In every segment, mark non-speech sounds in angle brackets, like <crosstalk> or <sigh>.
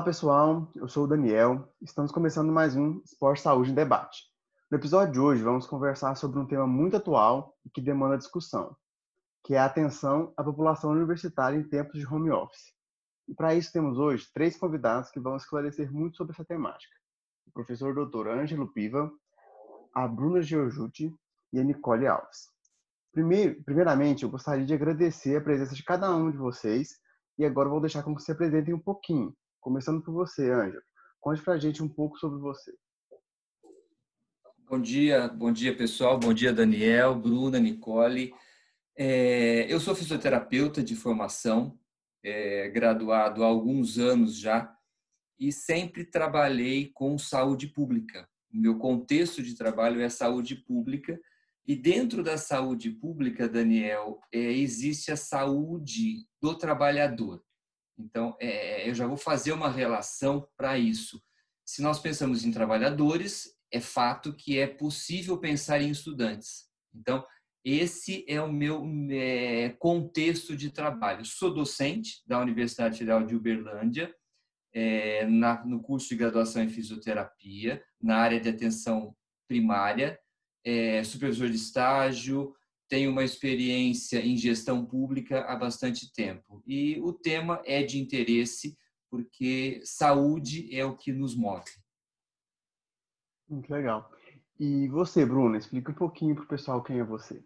Olá pessoal, eu sou o Daniel. Estamos começando mais um Esporte Saúde em Debate. No episódio de hoje vamos conversar sobre um tema muito atual e que demanda discussão, que é a atenção à população universitária em tempos de home office. E para isso temos hoje três convidados que vão esclarecer muito sobre essa temática. O professor Dr. Ângelo Piva, a Bruna Giorgiuti e a Nicole Alves. Primeiro, primeiramente, eu gostaria de agradecer a presença de cada um de vocês e agora vou deixar com que se apresentem um pouquinho, começando por você, Ângelo. Conte para a gente um pouco sobre você. Bom dia, bom dia pessoal, bom dia Daniel, Bruna, Nicole. É, eu sou fisioterapeuta de formação, é, graduado há alguns anos já, e sempre trabalhei com saúde pública. O meu contexto de trabalho é saúde pública, e dentro da saúde pública, Daniel, é, existe a saúde do trabalhador. Então, é, eu já vou fazer uma relação para isso. Se nós pensamos em trabalhadores, é fato que é possível pensar em estudantes. Então, esse é o meu é, contexto de trabalho. Sou docente da Universidade Federal de Uberlândia, é, na, no curso de graduação em fisioterapia, na área de atenção primária, é, supervisor de estágio, tenho uma experiência em gestão pública há bastante tempo. E o tema é de interesse, porque saúde é o que nos move. Muito legal. E você, Bruna, explica um pouquinho para o pessoal quem é você.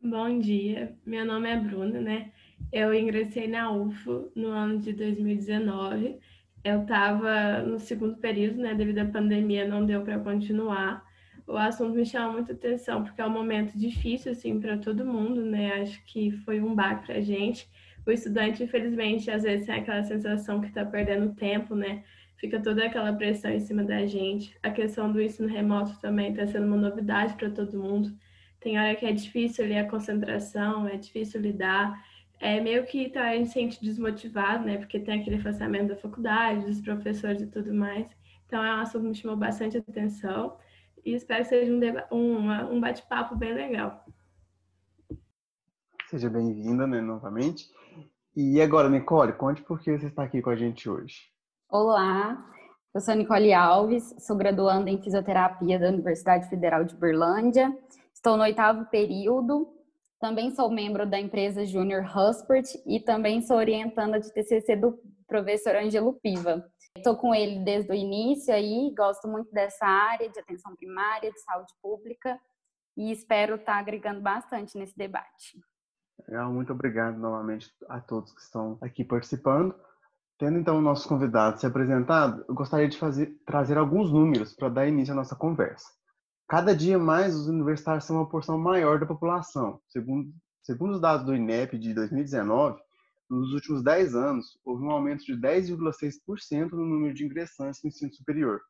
Bom dia, meu nome é Bruna, né? Eu ingressei na UFO no ano de 2019. Eu estava no segundo período, né? Devido à pandemia, não deu para continuar. O assunto me chama muita atenção, porque é um momento difícil, assim, para todo mundo, né? Acho que foi um baque para a gente. O estudante, infelizmente, às vezes tem aquela sensação que está perdendo tempo, né? fica toda aquela pressão em cima da gente. A questão do ensino remoto também está sendo uma novidade para todo mundo. Tem hora que é difícil ali a concentração, é difícil lidar. É meio que tá a gente desmotivado, né? Porque tem aquele afastamento da faculdade, dos professores e tudo mais. Então é um assunto que me chamou bastante atenção e espero que seja um, um, um bate-papo bem legal. Seja bem-vinda, né, novamente. E agora, Nicole, conte por que você está aqui com a gente hoje. Olá, eu sou Nicole Alves, sou graduanda em fisioterapia da Universidade Federal de Berlândia. Estou no oitavo período. Também sou membro da empresa Junior Huspert e também sou orientanda de TCC do professor Angelo Piva. Estou com ele desde o início aí, gosto muito dessa área de atenção primária, de saúde pública e espero estar agregando bastante nesse debate. Legal, muito obrigado novamente a todos que estão aqui participando. Tendo então o nosso convidado se apresentado, eu gostaria de fazer, trazer alguns números para dar início à nossa conversa. Cada dia mais os universitários são uma porção maior da população. Segundo, segundo os dados do INEP de 2019, nos últimos 10 anos, houve um aumento de 10,6% no número de ingressantes no ensino superior.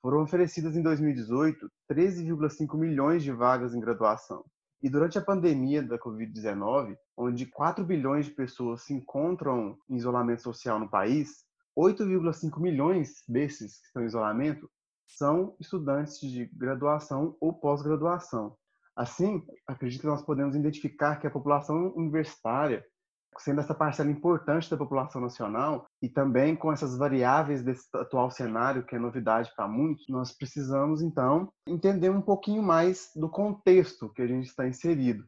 Foram oferecidas em 2018 13,5 milhões de vagas em graduação. E durante a pandemia da Covid-19, onde 4 bilhões de pessoas se encontram em isolamento social no país, 8,5 milhões desses que estão em isolamento são estudantes de graduação ou pós-graduação. Assim, acredito que nós podemos identificar que a população universitária sendo essa parcela importante da população nacional e também com essas variáveis desse atual cenário, que é novidade para muitos, nós precisamos então entender um pouquinho mais do contexto que a gente está inserido.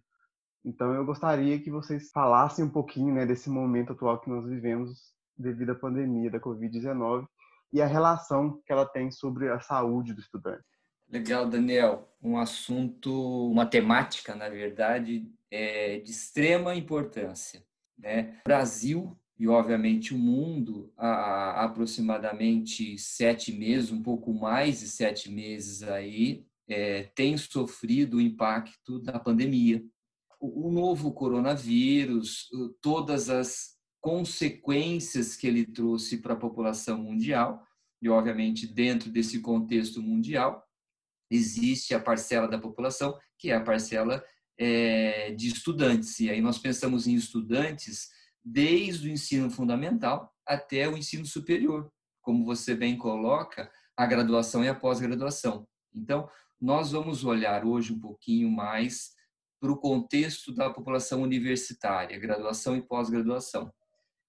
Então eu gostaria que vocês falassem um pouquinho né, desse momento atual que nós vivemos devido à pandemia da Covid-19 e a relação que ela tem sobre a saúde do estudante. Legal, Daniel. Um assunto, uma temática, na verdade, é de extrema importância. Né? Brasil e, obviamente, o mundo, há aproximadamente sete meses, um pouco mais de sete meses aí, é, tem sofrido o impacto da pandemia. O, o novo coronavírus, todas as consequências que ele trouxe para a população mundial, e, obviamente, dentro desse contexto mundial, existe a parcela da população, que é a parcela é, de estudantes. E aí nós pensamos em estudantes desde o ensino fundamental até o ensino superior, como você bem coloca, a graduação e a pós-graduação. Então, nós vamos olhar hoje um pouquinho mais para o contexto da população universitária, graduação e pós-graduação.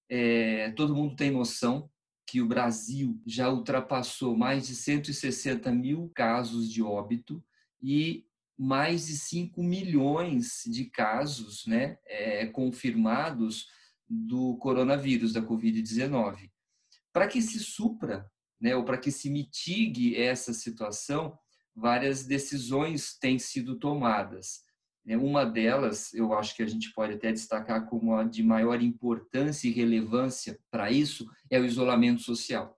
É, todo mundo tem noção que o Brasil já ultrapassou mais de 160 mil casos de óbito e mais de 5 milhões de casos né, é, confirmados do coronavírus, da Covid-19. Para que se supra, né, ou para que se mitigue essa situação, várias decisões têm sido tomadas. Né. Uma delas, eu acho que a gente pode até destacar como a de maior importância e relevância para isso, é o isolamento social.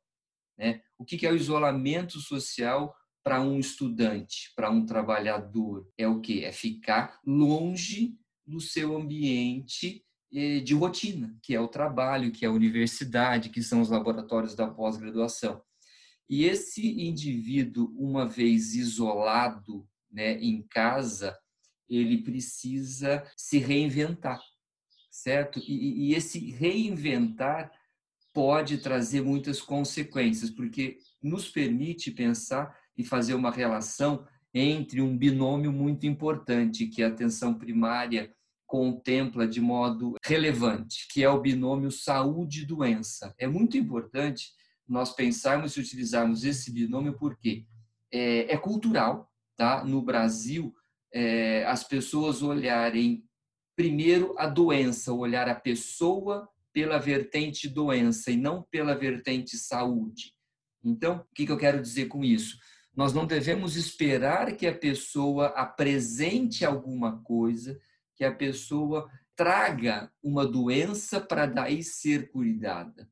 Né? O que é o isolamento social para um estudante, para um trabalhador? É o que? É ficar longe do seu ambiente eh, de rotina, que é o trabalho, que é a universidade, que são os laboratórios da pós-graduação. E esse indivíduo, uma vez isolado né, em casa, ele precisa se reinventar, certo? E, e esse reinventar pode trazer muitas consequências, porque nos permite pensar e fazer uma relação entre um binômio muito importante, que é a atenção primária contempla de modo relevante, que é o binômio saúde-doença. É muito importante nós pensarmos e utilizarmos esse binômio porque é, é cultural, tá? No Brasil, é, as pessoas olharem primeiro a doença, olhar a pessoa pela vertente doença e não pela vertente saúde. Então, o que, que eu quero dizer com isso? Nós não devemos esperar que a pessoa apresente alguma coisa, que a pessoa traga uma doença para daí ser cuidada.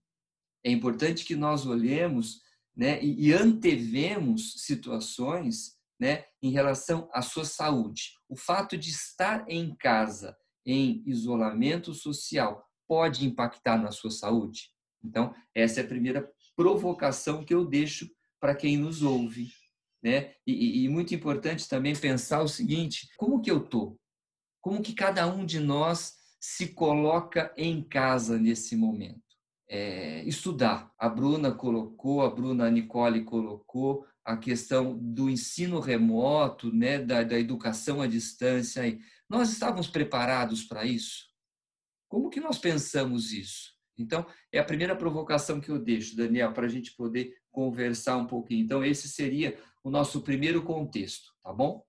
É importante que nós olhemos né, e antevemos situações né, em relação à sua saúde. O fato de estar em casa, em isolamento social, pode impactar na sua saúde? Então, essa é a primeira provocação que eu deixo para quem nos ouve. Né? E, e, muito importante também pensar o seguinte: como que eu estou? Como que cada um de nós se coloca em casa nesse momento? É, estudar. A Bruna colocou, a Bruna Nicole colocou a questão do ensino remoto, né, da, da educação à distância. Nós estávamos preparados para isso? Como que nós pensamos isso? Então, é a primeira provocação que eu deixo, Daniel, para a gente poder conversar um pouquinho. Então, esse seria o nosso primeiro contexto, tá bom?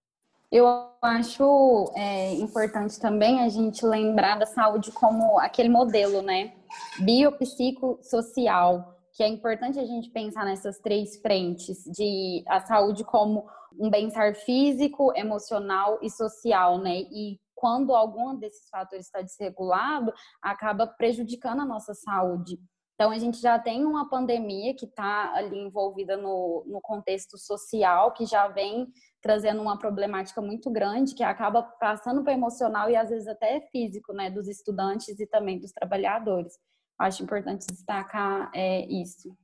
Eu acho é, importante também a gente lembrar da saúde como aquele modelo, né? Biopsicossocial, que é importante a gente pensar nessas três frentes de a saúde como um bem-estar físico, emocional e social, né? E quando algum desses fatores está desregulado, acaba prejudicando a nossa saúde. Então, a gente já tem uma pandemia que está ali envolvida no, no contexto social, que já vem trazendo uma problemática muito grande, que acaba passando para emocional e às vezes até físico, né, dos estudantes e também dos trabalhadores. Acho importante destacar é, isso.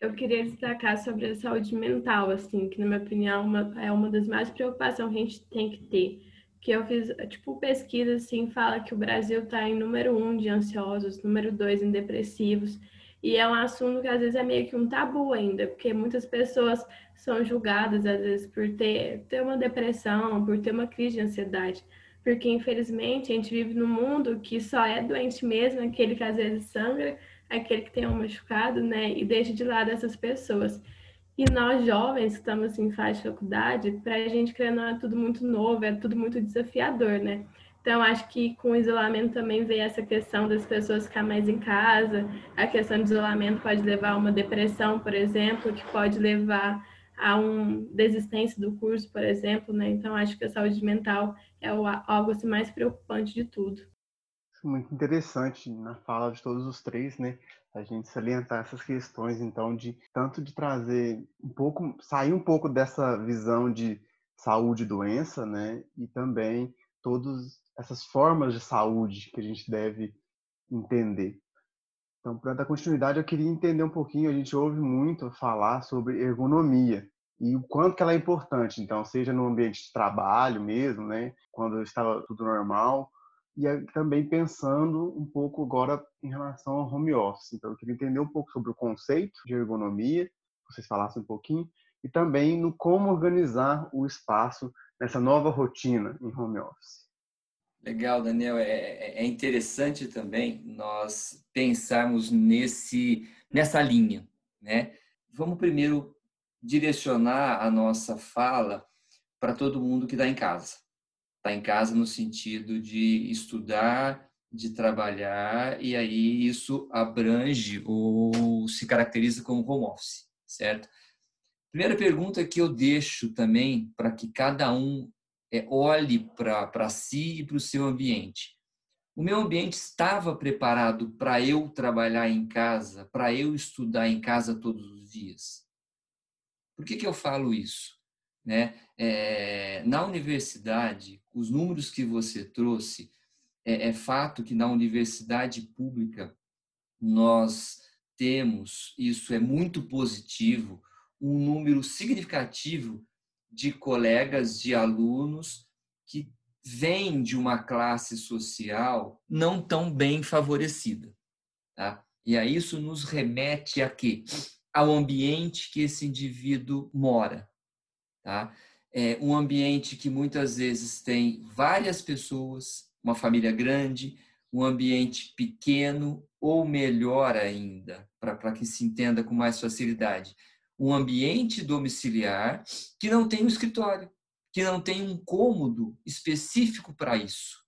Eu queria destacar sobre a saúde mental, assim, que na minha opinião uma, é uma das mais preocupações que a gente tem que ter. Que eu fiz, tipo, pesquisa, assim, fala que o Brasil está em número um de ansiosos, número dois em depressivos, e é um assunto que às vezes é meio que um tabu ainda, porque muitas pessoas são julgadas às vezes por ter, ter uma depressão, por ter uma crise de ansiedade. Porque infelizmente a gente vive num mundo que só é doente mesmo aquele que às vezes sangra, aquele que tem um machucado, né? E deixa de lado essas pessoas. E nós jovens que estamos em fase de faculdade, para a gente, querendo, é tudo muito novo, é tudo muito desafiador, né? Então, acho que com o isolamento também veio essa questão das pessoas ficar mais em casa. A questão do isolamento pode levar a uma depressão, por exemplo, que pode levar a uma desistência do curso, por exemplo, né? Então, acho que a saúde mental é algo assim, mais preocupante de tudo. Muito interessante na fala de todos os três, né? A gente salientar essas questões, então, de tanto de trazer um pouco, sair um pouco dessa visão de saúde e doença, né? E também todos essas formas de saúde que a gente deve entender. Então, para dar continuidade, eu queria entender um pouquinho, a gente ouve muito falar sobre ergonomia e o quanto que ela é importante, então, seja no ambiente de trabalho mesmo, né, quando estava tudo normal, e também pensando um pouco agora em relação ao home office. Então, eu queria entender um pouco sobre o conceito de ergonomia, vocês falassem um pouquinho, e também no como organizar o espaço nessa nova rotina em home office. Legal, Daniel. É, é, é interessante também nós pensarmos nesse, nessa linha. né? Vamos primeiro direcionar a nossa fala para todo mundo que está em casa. Está em casa no sentido de estudar, de trabalhar, e aí isso abrange ou se caracteriza como home office, certo? Primeira pergunta que eu deixo também para que cada um é, olhe para si e para o seu ambiente. O meu ambiente estava preparado para eu trabalhar em casa, para eu estudar em casa todos os dias. Por que, que eu falo isso? Né? É, na universidade, os números que você trouxe, é, é fato que na universidade pública nós temos, isso é muito positivo, um número significativo de colegas, de alunos que vêm de uma classe social não tão bem favorecida. Tá? E aí isso nos remete a quê? Ao ambiente que esse indivíduo mora. Tá? É um ambiente que muitas vezes tem várias pessoas, uma família grande, um ambiente pequeno, ou melhor ainda, para que se entenda com mais facilidade, um ambiente domiciliar que não tem um escritório, que não tem um cômodo específico para isso.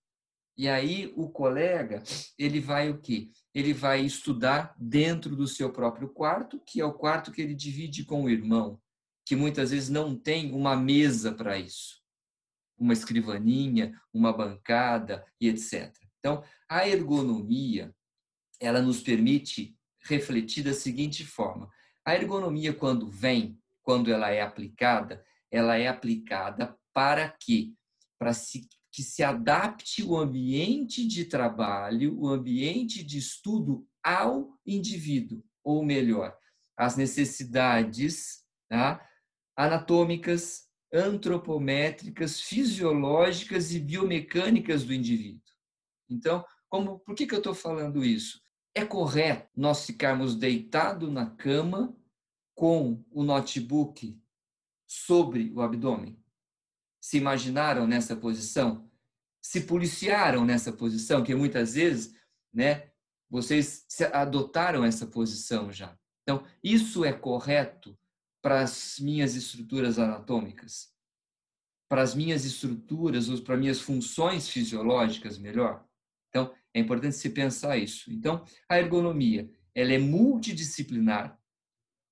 E aí o colega, ele vai o quê? Ele vai estudar dentro do seu próprio quarto, que é o quarto que ele divide com o irmão, que muitas vezes não tem uma mesa para isso. Uma escrivaninha, uma bancada e etc. Então, a ergonomia, ela nos permite refletir da seguinte forma: a ergonomia quando vem, quando ela é aplicada, ela é aplicada para quê? Para se, que se adapte o ambiente de trabalho, o ambiente de estudo ao indivíduo, ou melhor, as necessidades tá? Anatômicas, antropométricas, fisiológicas e biomecânicas do indivíduo. Então, como, por que, que eu estou falando isso? É correto nós ficarmos deitados na cama com o notebook sobre o abdômen? Se imaginaram nessa posição? Se policiaram nessa posição? Que muitas vezes, né, vocês adotaram essa posição já. Então, isso é correto para as minhas estruturas anatômicas? Para as minhas estruturas, ou para minhas funções fisiológicas, melhor? Então, é importante se pensar isso. Então, a ergonomia, ela é multidisciplinar,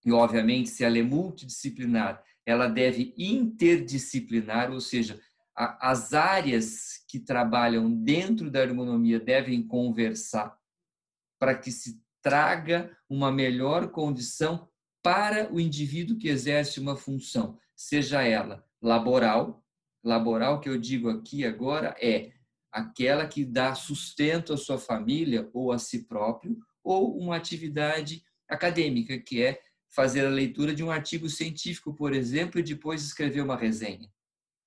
e, obviamente, se ela é multidisciplinar, ela deve interdisciplinar, ou seja, a, as áreas que trabalham dentro da ergonomia devem conversar para que se traga uma melhor condição para o indivíduo que exerce uma função, seja ela laboral, laboral que eu digo aqui agora é aquela que dá sustento à sua família ou a si próprio, ou uma atividade acadêmica, que é fazer a leitura de um artigo científico, por exemplo, e depois escrever uma resenha.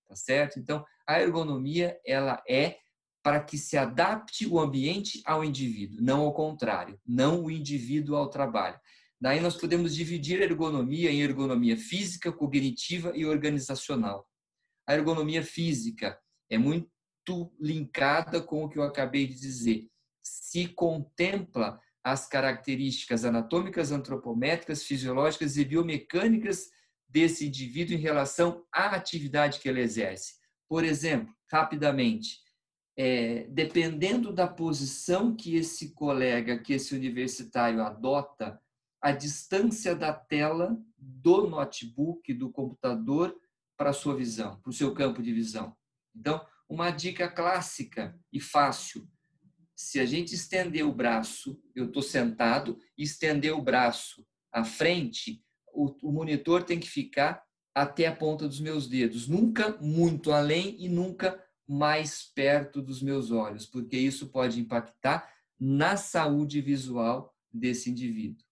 Tá certo? Então, a ergonomia ela é para que se adapte o ambiente ao indivíduo, não ao contrário, não o indivíduo ao trabalho. Daí nós podemos dividir a ergonomia em ergonomia física, cognitiva e organizacional. A ergonomia física é muito linkada com o que eu acabei de dizer. Se contempla as características anatômicas, antropométricas, fisiológicas e biomecânicas desse indivíduo em relação à atividade que ele exerce. Por exemplo, rapidamente, é, dependendo da posição que esse colega, que esse universitário adota, a distância da tela do notebook, do computador, para a sua visão, para o seu campo de visão. Então, uma dica clássica e fácil. Se a gente estender o braço, eu estou sentado, estender o braço à frente, o, o, monitor tem que ficar até a ponta dos meus dedos, nunca muito além e nunca mais perto dos meus olhos, porque isso pode impactar na saúde visual desse indivíduo,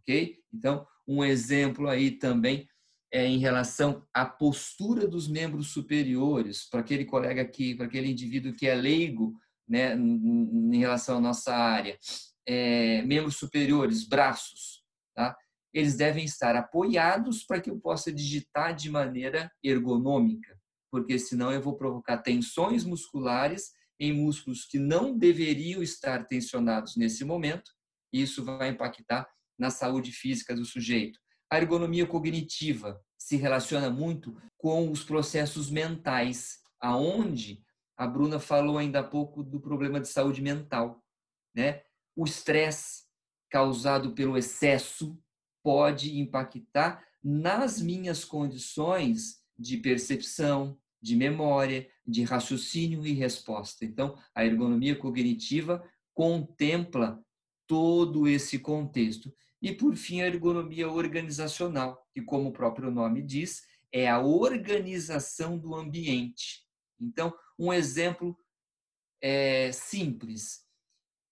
ok? Então, um exemplo aí também é em relação à postura dos membros superiores, para aquele colega aqui, para aquele indivíduo que é leigo, né, em relação à nossa área, é, membros superiores, braços, tá? eles devem estar apoiados para que eu possa digitar de maneira ergonômica, porque senão eu vou provocar tensões musculares em músculos que não deveriam estar tensionados nesse momento, e isso vai impactar na saúde física do sujeito. A ergonomia cognitiva se relaciona muito com os processos mentais, aonde a Bruna falou ainda há pouco do problema de saúde mental, né? O estresse causado pelo excesso pode impactar nas minhas condições de percepção, de memória, de raciocínio e resposta. Então, a ergonomia cognitiva contempla todo esse contexto. E, por fim, a ergonomia organizacional, que, como o próprio nome diz, é a organização do ambiente. Então, um exemplo é, simples.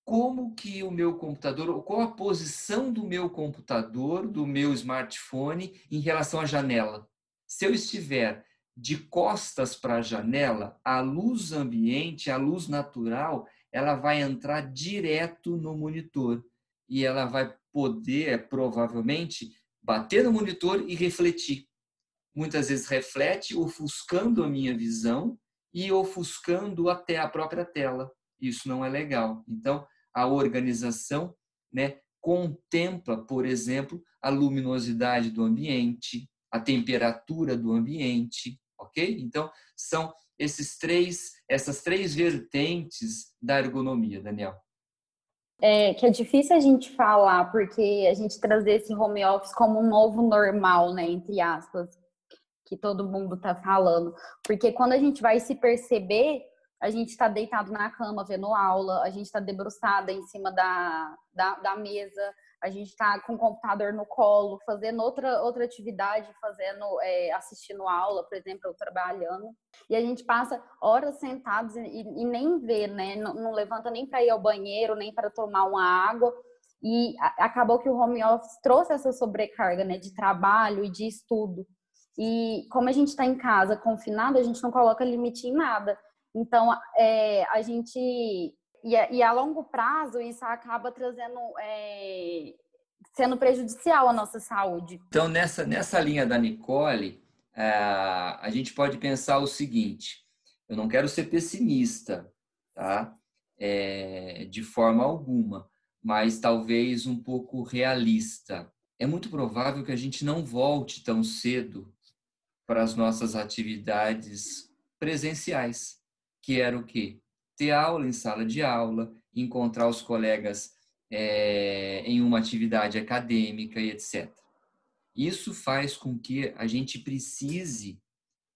Como que o meu computador, qual a posição do meu computador, do meu smartphone em relação à janela? Se eu estiver de costas para a janela, a luz ambiente, a luz natural, ela vai entrar direto no monitor e ela vai poder, provavelmente, bater no monitor e refletir. Muitas vezes reflete ofuscando a minha visão e ofuscando até a própria tela. Isso não é legal. Então, a organização né, contempla, por exemplo, a luminosidade do ambiente, a temperatura do ambiente, ok? Então, são esses três, essas três vertentes da ergonomia, Daniel. É, que é difícil a gente falar, porque a gente trazer esse home office como um novo normal, né, entre aspas, que todo mundo tá falando. Porque quando a gente vai se perceber, a gente está deitado na cama vendo aula, a gente está debruçada em cima da, da, da mesa, a gente está com o computador no colo, fazendo outra, outra atividade, fazendo, é, assistindo aula, por exemplo, eu trabalhando. E a gente passa horas sentados e, e nem vê, né? Não, não levanta nem para ir ao banheiro, nem para tomar uma água. E a, acabou que o home office trouxe essa sobrecarga, né? De trabalho e de estudo. E como a gente está em casa, confinado, a gente não coloca limite em nada. Então, é, a gente e, a, e a longo prazo, isso acaba trazendo. É, sendo prejudicial à nossa saúde. Então, nessa, nessa linha da Nicole, é, a gente pode pensar o seguinte: eu não quero ser pessimista, tá? É, de forma alguma, mas talvez um pouco realista. É muito provável que a gente não volte tão cedo para as nossas atividades presenciais, que era o quê? Ter aula em sala de aula, encontrar os colegas é, em uma atividade acadêmica e etc. Isso faz com que a gente precise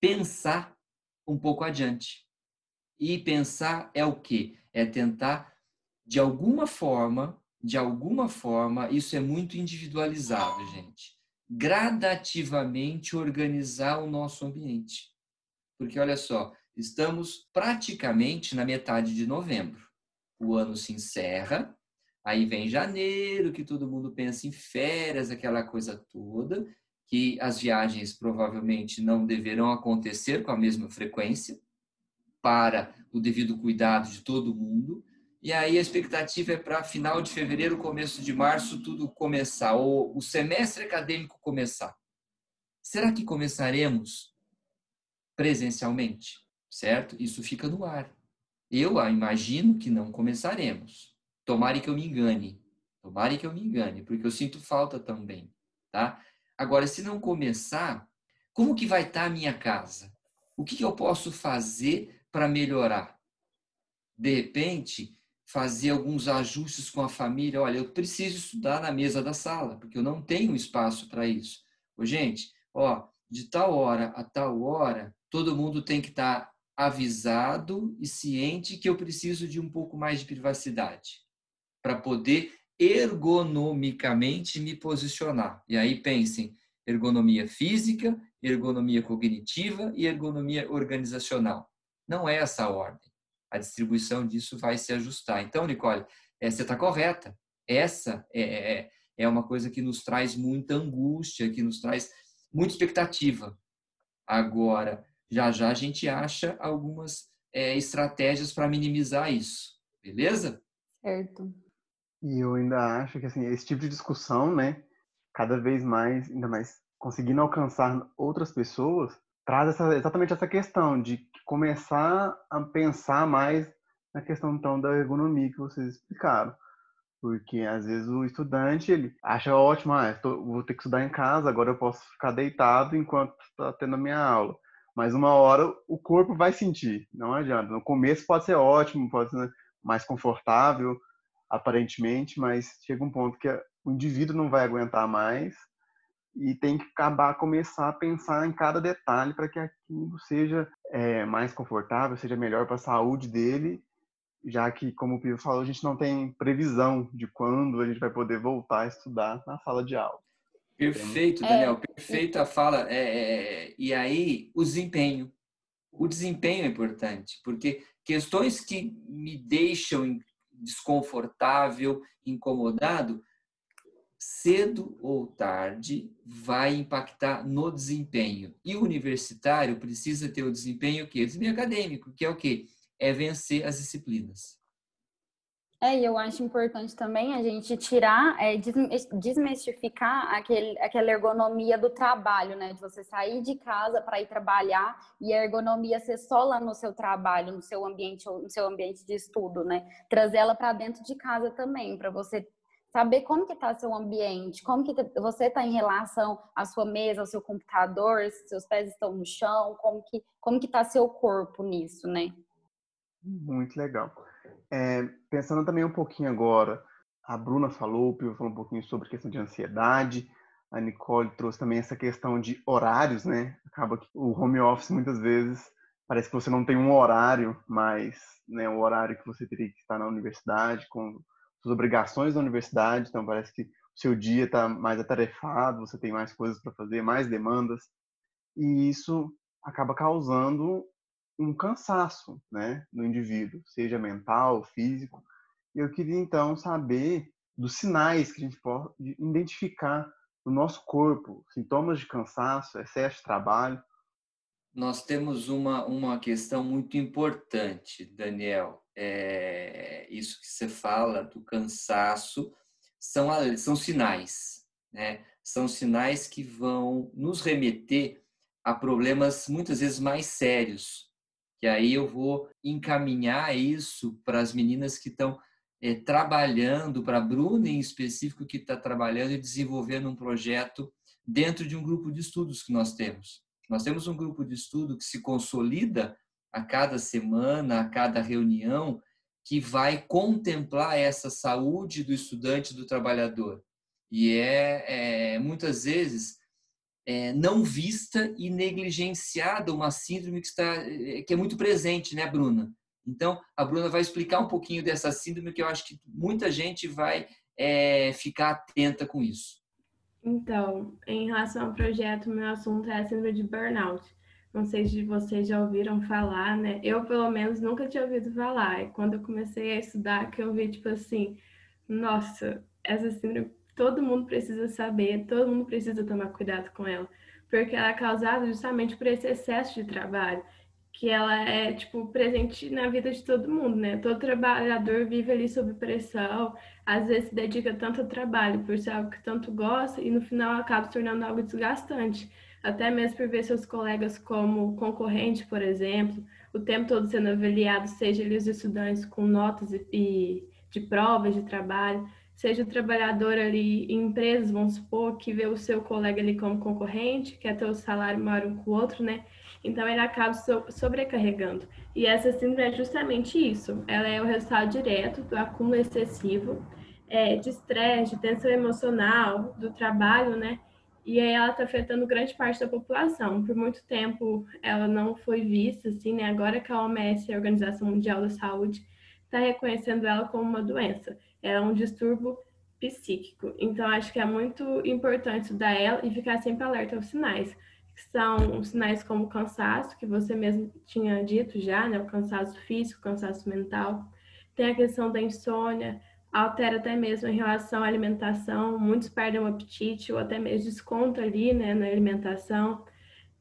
pensar um pouco adiante. E pensar é o quê? É tentar, de alguma forma, de alguma forma, isso é muito individualizado, gente, gradativamente organizar o nosso ambiente. Porque olha só, Estamos praticamente na metade de novembro. O ano se encerra, aí vem janeiro, que todo mundo pensa em férias, aquela coisa toda, que as viagens provavelmente não deverão acontecer com a mesma frequência, para o devido cuidado de todo mundo. E aí a expectativa é para final de fevereiro, começo de março, tudo começar, ou o semestre acadêmico começar. Será que começaremos presencialmente? Certo? Isso fica no ar. Eu imagino que não começaremos. Tomare que eu me engane. Tomare que eu me engane, porque eu sinto falta também, tá? Agora, se não começar, como que vai estar tá a minha casa? O que, que eu posso fazer para melhorar? De repente, fazer alguns ajustes com a família. Olha, eu preciso estudar na mesa da sala, porque eu não tenho espaço para isso. Ô, gente, ó, de tal hora a tal hora, todo mundo tem que estar tá avisado e ciente que eu preciso de um pouco mais de privacidade para poder ergonomicamente me posicionar. E aí pensem, ergonomia física, ergonomia cognitiva e ergonomia organizacional. Não é essa a ordem. A distribuição disso vai se ajustar. Então, Nicole, é, você está correta. Essa é, é, é uma coisa que nos traz muita angústia, que nos traz muita expectativa. Agora, já já a gente acha algumas é, estratégias para minimizar isso, beleza? Certo. E eu ainda acho que assim, esse tipo de discussão, né, cada vez mais, ainda mais conseguindo alcançar outras pessoas, traz essa, exatamente essa questão de começar a pensar mais na questão então da ergonomia que vocês explicaram. Porque às vezes o estudante ele acha ótimo, ah, tô, vou ter que estudar em casa, agora eu posso ficar deitado enquanto está tendo a minha aula. Mas uma hora o corpo vai sentir, não adianta. No começo pode ser ótimo, pode ser mais confortável, aparentemente, mas chega um ponto que o indivíduo não vai aguentar mais e tem que acabar começar a pensar em cada detalhe para que aquilo seja é, mais confortável, seja melhor para a saúde dele já que, como o Pio falou, a gente não tem previsão de quando a gente vai poder voltar a estudar na sala de aula. Perfeito, Daniel, é, perfeito a fala. É, é, e aí, o desempenho. O desempenho é importante, porque questões que me deixam desconfortável, incomodado, cedo ou tarde vai impactar no desempenho. E o universitário precisa ter o desempenho que desempenho acadêmico, que é o quê? é vencer as disciplinas. É, e eu acho importante também a gente tirar, é, desmistificar aquele, aquela ergonomia do trabalho, né? De você sair de casa para ir trabalhar e a ergonomia ser só lá no seu trabalho, no seu ambiente, no seu ambiente de estudo, né? Trazer ela para dentro de casa também, para você saber como que está seu ambiente, como que você está em relação à sua mesa, ao seu computador, se seus pés estão no chão, como que como que está seu corpo nisso, né? Muito legal. É, pensando também um pouquinho agora, a Bruna falou, o Pio falou um pouquinho sobre questão de ansiedade, a Nicole trouxe também essa questão de horários, né? Acaba que o home office muitas vezes parece que você não tem um horário, mas né, o horário que você teria que estar na universidade, com suas obrigações da universidade, então parece que o seu dia está mais atarefado, você tem mais coisas para fazer, mais demandas, e isso acaba causando um cansaço né, no indivíduo, seja mental, físico. E eu queria então saber dos sinais que a gente pode identificar no nosso corpo, sintomas de cansaço, excesso de trabalho. Nós temos uma, uma questão muito importante, Daniel. É, isso que você fala do cansaço são, são sinais, né? São sinais que vão nos remeter a problemas muitas vezes mais sérios que aí eu vou encaminhar isso para as meninas que estão é, trabalhando, para a Bruna em específico, que está trabalhando e desenvolvendo um projeto dentro de um grupo de estudos que nós temos. Nós temos um grupo de estudo que se consolida a cada semana, a cada reunião, que vai contemplar essa saúde do estudante, do trabalhador. E é, é muitas vezes é, não vista e negligenciada uma síndrome que, está, é, que é muito presente, né, Bruna? Então, a Bruna vai explicar um pouquinho dessa síndrome que eu acho que muita gente vai é, ficar atenta com isso. Então, em relação ao projeto, meu assunto é a síndrome de burnout. Não sei se vocês já ouviram falar, né? Eu, pelo menos, nunca tinha ouvido falar. E quando eu comecei a estudar, que eu vi, tipo assim, nossa, essa síndrome todo mundo precisa saber, todo mundo precisa tomar cuidado com ela, porque ela é causada justamente por esse excesso de trabalho, que ela é, tipo, presente na vida de todo mundo, né? Todo trabalhador vive ali sob pressão, às vezes se dedica tanto ao trabalho por ser algo que tanto gosta e no final acaba se tornando algo desgastante, até mesmo por ver seus colegas como concorrente, por exemplo, o tempo todo sendo avaliado, seja os estudantes com notas e, e de provas de trabalho, seja o trabalhador ali em empresas, vamos supor, que vê o seu colega ali como concorrente, quer ter o salário maior um com o outro, né? Então ele acaba sobrecarregando. E essa síndrome é justamente isso. Ela é o resultado direto do acúmulo excessivo é, de estresse, de tensão emocional, do trabalho, né? E aí ela está afetando grande parte da população. Por muito tempo ela não foi vista, assim, né? Agora que a OMS, a Organização Mundial da Saúde, está reconhecendo ela como uma doença é um distúrbio psíquico. Então, acho que é muito importante estudar ela e ficar sempre alerta aos sinais, que são sinais como cansaço, que você mesmo tinha dito já, né? O cansaço físico, o cansaço mental. Tem a questão da insônia, altera até mesmo em relação à alimentação, muitos perdem o apetite ou até mesmo desconto ali, né, na alimentação.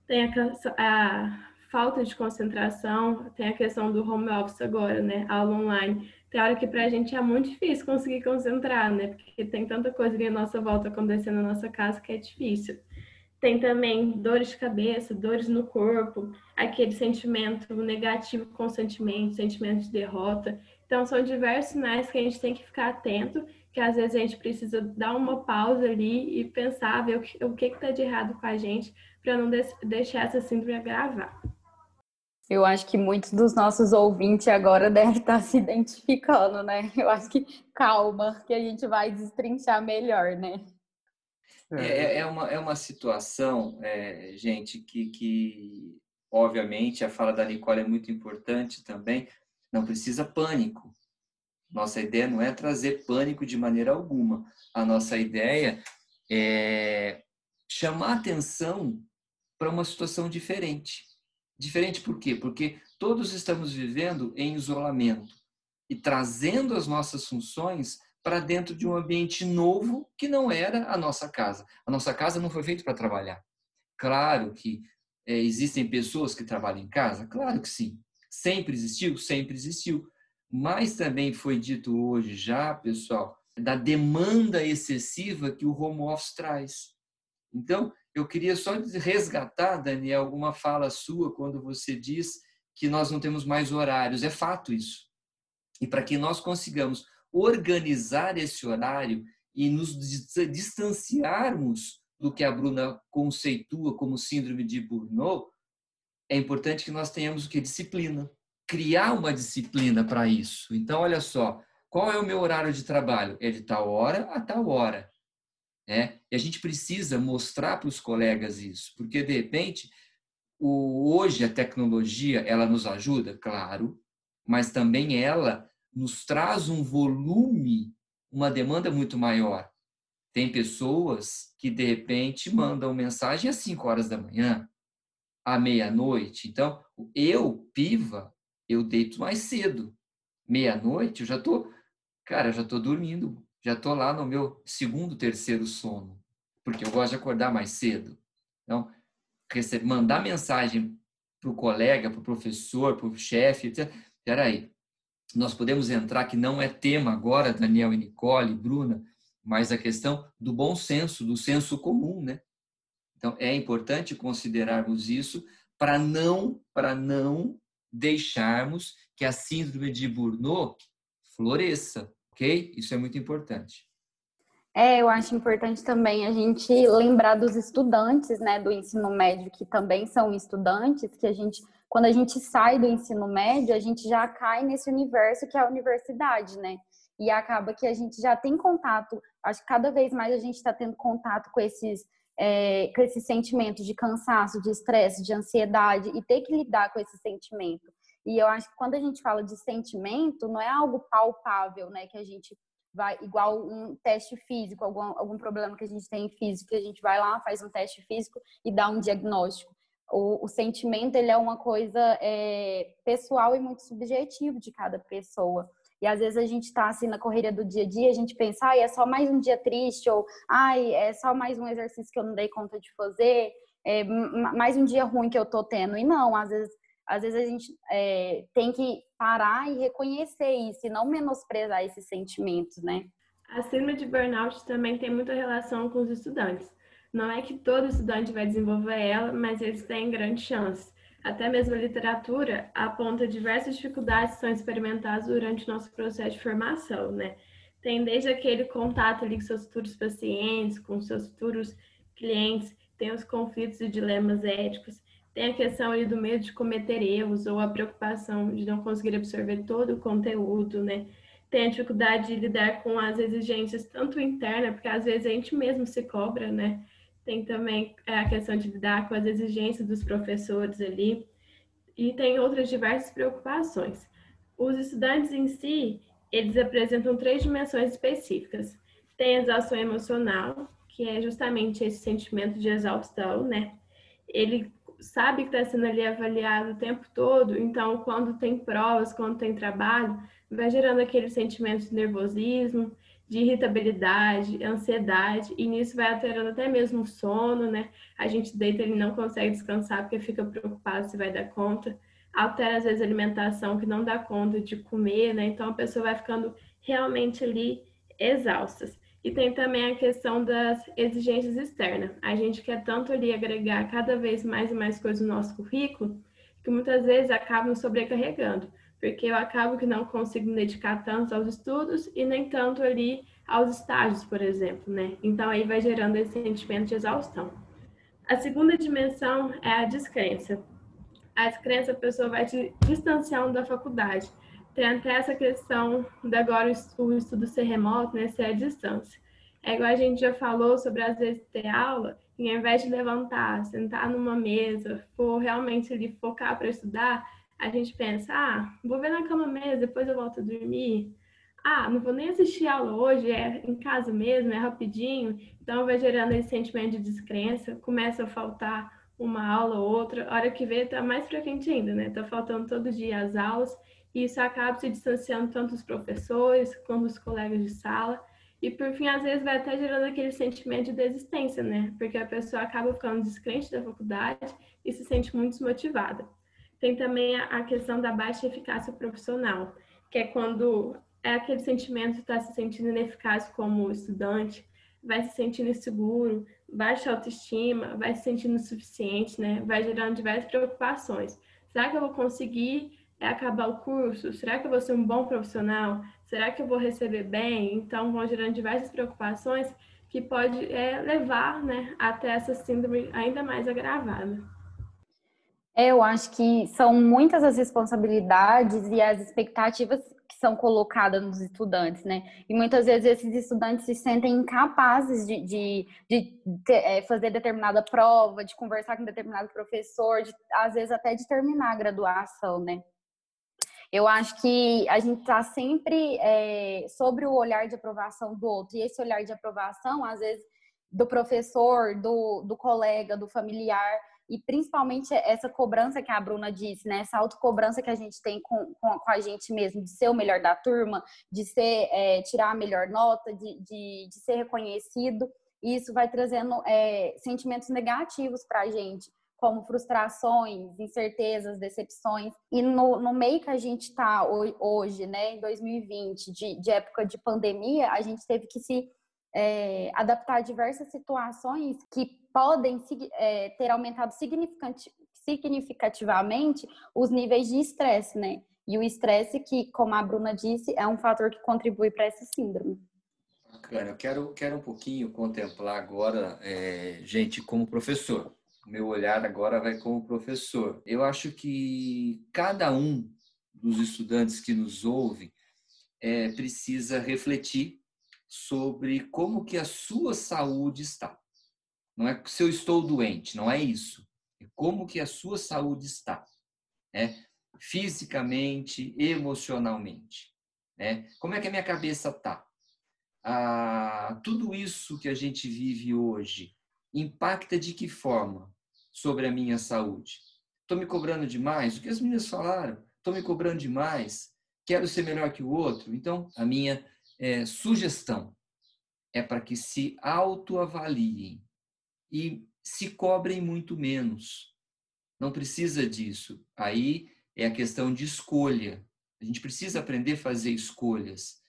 Tem a, a falta de concentração, tem a questão do home office agora, né, aula online tem hora que para a gente é muito difícil conseguir concentrar, né? Porque tem tanta coisa ali à nossa volta acontecendo na nossa casa que é difícil. Tem também dores de cabeça, dores no corpo, aquele sentimento negativo constantemente, sentimento de derrota. Então, são diversos sinais que a gente tem que ficar atento, que às vezes a gente precisa dar uma pausa ali e pensar, ver o que está de errado com a gente, para não deixar essa síndrome agravar. Eu acho que muitos dos nossos ouvintes agora <laughs> devem estar se identificando, né? Eu acho que calma, que a gente vai destrinchar melhor, né? É, é, é uma, é uma situação, é, gente, que, que obviamente a fala da Nicole é muito importante também. Não precisa pânico. Nossa ideia não é trazer pânico de maneira alguma. A nossa ideia é chamar atenção para uma situação diferente Diferente por quê? Porque todos estamos vivendo em isolamento e trazendo as nossas funções para dentro de um ambiente novo que não era a nossa casa. A nossa casa não foi feita para trabalhar. Claro que é, existem pessoas que trabalham em casa, claro que sim. Sempre existiu, sempre existiu. Mas também foi dito hoje já, pessoal, da demanda excessiva que o home office traz. Então, eu queria só resgatar, Daniel, alguma fala sua quando você diz que nós não temos mais horários. É fato isso. E para que nós consigamos organizar esse horário e nos distanciarmos do que a Bruna conceitua como síndrome de Burnout, é importante que nós tenhamos o que? Disciplina. Criar uma disciplina para isso. Então, olha só, qual é o meu horário de trabalho? É de tal hora a tal hora. Né? E a gente precisa mostrar para os colegas isso, porque de repente o, hoje a tecnologia ela nos ajuda, claro, mas também ela nos traz um volume, uma demanda muito maior. Tem pessoas que de repente mandam mensagem às 5 horas da manhã, à meia-noite. Então, eu, piva, eu deito mais cedo. Meia-noite eu já tô, cara, já tô dormindo já estou lá no meu segundo, terceiro sono, porque eu gosto de acordar mais cedo. Então, mandar mensagem para o colega, para o professor, para o chefe, etc. Peraí, nós podemos entrar, que não é tema agora, Daniel e Nicole, Bruna, mas a questão do bom senso, do senso comum, né? Então, é importante considerarmos isso para não, para não deixarmos que a síndrome de Burnout floresça, ok? Isso é muito importante. É, eu acho importante também a gente lembrar dos estudantes, né, do ensino médio, que também são estudantes, que a gente, quando a gente sai do ensino médio, a gente já cai nesse universo que é a universidade, né? E acaba que a gente já tem contato, acho que cada vez mais a gente está tendo contato com esses, é, com esses sentimentos de cansaço, de estresse, de ansiedade, e ter que lidar com esse sentimento. E eu acho que quando a gente fala de sentimento, não é algo palpável, né? Que a gente vai, igual um teste físico, algum, algum problema que a gente tem físico, a gente vai lá, faz um teste físico e dá um diagnóstico. O, o sentimento, ele é uma coisa é, pessoal e muito subjetivo de cada pessoa. E às vezes a gente está assim na correria do dia a dia, a gente pensa, ai, é só mais um dia triste, ou ai, é só mais um exercício que eu não dei conta de fazer, é mais um dia ruim que eu tô tendo. E não, às vezes às vezes a gente é, tem que parar e reconhecer isso e não menosprezar esses sentimentos, né? A síndrome de burnout também tem muita relação com os estudantes. Não é que todo estudante vai desenvolver ela, mas eles têm grande chance. Até mesmo a literatura aponta diversas dificuldades que são experimentadas durante o nosso processo de formação, né? Tem desde aquele contato ali com seus futuros pacientes, com seus futuros clientes, tem os conflitos e dilemas éticos, tem a questão ali do medo de cometer erros ou a preocupação de não conseguir absorver todo o conteúdo, né? Tem a dificuldade de lidar com as exigências tanto interna, porque às vezes a gente mesmo se cobra, né? Tem também é, a questão de lidar com as exigências dos professores ali e tem outras diversas preocupações. Os estudantes em si, eles apresentam três dimensões específicas. Tem a exaustão emocional, que é justamente esse sentimento de exaustão, né? Ele sabe que está sendo ali avaliado o tempo todo, então quando tem provas, quando tem trabalho, vai gerando aquele sentimento de nervosismo, de irritabilidade, ansiedade, e nisso vai alterando até mesmo o sono, né? A gente deita e não consegue descansar porque fica preocupado se vai dar conta. Altera às vezes a alimentação que não dá conta de comer, né? Então a pessoa vai ficando realmente ali exausta. E tem também a questão das exigências externas. A gente quer tanto ali agregar cada vez mais e mais coisas no nosso currículo, que muitas vezes acabam sobrecarregando. porque eu acabo que não consigo me dedicar tanto aos estudos e nem tanto ali aos estágios, por exemplo, né? Então aí vai gerando esse sentimento de exaustão. A segunda dimensão é a descrença. A descrença, a pessoa vai te distanciando da faculdade. Tem até essa questão de agora o estudo ser remoto, né, ser à distância. É igual a gente já falou sobre às vezes ter aula e ao invés de levantar, sentar numa mesa, for realmente ali focar para estudar, a gente pensa, ah, vou ver na cama mesmo, depois eu volto a dormir. Ah, não vou nem assistir aula hoje, é em casa mesmo, é rapidinho. Então vai gerando esse sentimento de descrença, começa a faltar uma aula ou outra, a hora que vê tá mais frequente ainda, né? Tá faltando todo dia as aulas, e isso acaba se distanciando tanto dos professores quanto dos colegas de sala. E por fim, às vezes vai até gerando aquele sentimento de desistência, né? Porque a pessoa acaba ficando descrente da faculdade e se sente muito desmotivada. Tem também a questão da baixa eficácia profissional, que é quando é aquele sentimento de estar se sentindo ineficaz como estudante, vai se sentindo inseguro, baixa autoestima, vai se sentindo insuficiente, né? Vai gerando diversas preocupações. Será que eu vou conseguir é acabar o curso? Será que eu vou ser um bom profissional? Será que eu vou receber bem? Então, vão gerando diversas preocupações que pode é, levar né, até essa síndrome ainda mais agravada. É, eu acho que são muitas as responsabilidades e as expectativas que são colocadas nos estudantes, né? E muitas vezes esses estudantes se sentem incapazes de, de, de ter, é, fazer determinada prova, de conversar com determinado professor, de, às vezes até de terminar a graduação, né? Eu acho que a gente está sempre é, sobre o olhar de aprovação do outro. E esse olhar de aprovação, às vezes, do professor, do, do colega, do familiar, e principalmente essa cobrança que a Bruna disse, né? Essa autocobrança que a gente tem com, com, com, a gente mesmo, de ser o melhor da turma, de ser, é, tirar a melhor nota, de, de, de, ser reconhecido. E isso vai trazendo é, sentimentos negativos para a gente como frustrações, incertezas, decepções. E no, no meio que a gente está hoje, né, em 2020, de, de época de pandemia, a gente teve que se é, adaptar a diversas situações que podem é, ter aumentado significativamente os níveis de estresse, né? E o estresse, que, como a Bruna disse, é um fator que contribui para essa síndrome. Bacana, eu quero, quero um pouquinho contemplar agora, é, gente, como professor meu olhar agora vai como professor. Eu acho que cada um dos estudantes que nos ouvem é, precisa refletir sobre como que a sua saúde está. Não é se eu estou doente, não é isso. É como que a sua saúde está, né? Fisicamente, emocionalmente, né? Como é que a minha cabeça está? Ah, tudo isso que a gente vive hoje impacta de que forma sobre a minha saúde? Estou me cobrando demais? O que as meninas falaram? Estou me cobrando demais? Quero ser melhor que o outro? Então, a minha é, sugestão é para que se autoavaliem e se cobrem muito menos. Não precisa disso. Aí é a questão de escolha. A gente precisa aprender a fazer escolhas.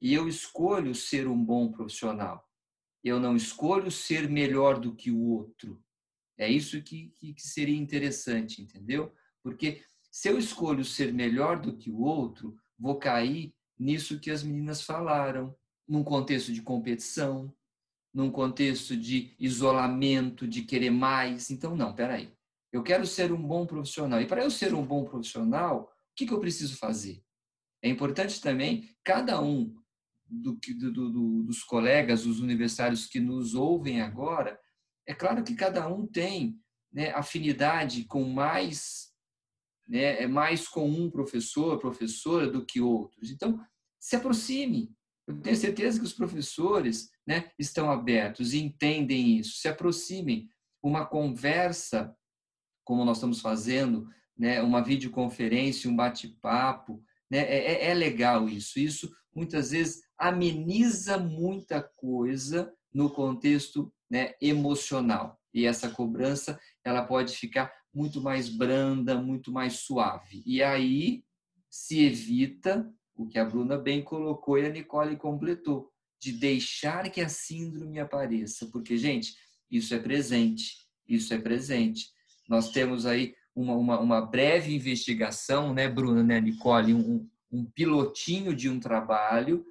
E eu escolho ser um bom profissional. Eu não escolho ser melhor do que o outro. É isso que, que, que seria interessante, entendeu? Porque se eu escolho ser melhor do que o outro, vou cair nisso que as meninas falaram, num contexto de competição, num contexto de isolamento, de querer mais. Então, não, peraí. Eu quero ser um bom profissional. E para eu ser um bom profissional, o que, que eu preciso fazer? É importante também, cada um do, do, do, dos colegas, os universitários que nos ouvem agora, é claro que cada um tem né, afinidade com mais, né, é mais com um professor, professora do que outros. Então, se aproxime. Eu tenho certeza que os professores né, estão abertos e entendem isso. Se aproximem. Uma conversa, como nós estamos fazendo, né, uma videoconferência, um bate-papo, né, é, é, é legal isso. Isso muitas vezes ameniza muita coisa no contexto né, emocional. E essa cobrança ela pode ficar muito mais branda, muito mais suave. E aí se evita o que a Bruna bem colocou e a Nicole completou, de deixar que a síndrome apareça, porque gente, isso é presente, isso é presente. Nós temos aí uma, uma, uma breve investigação, né, Bruna, né, Nicole, um, um pilotinho de um trabalho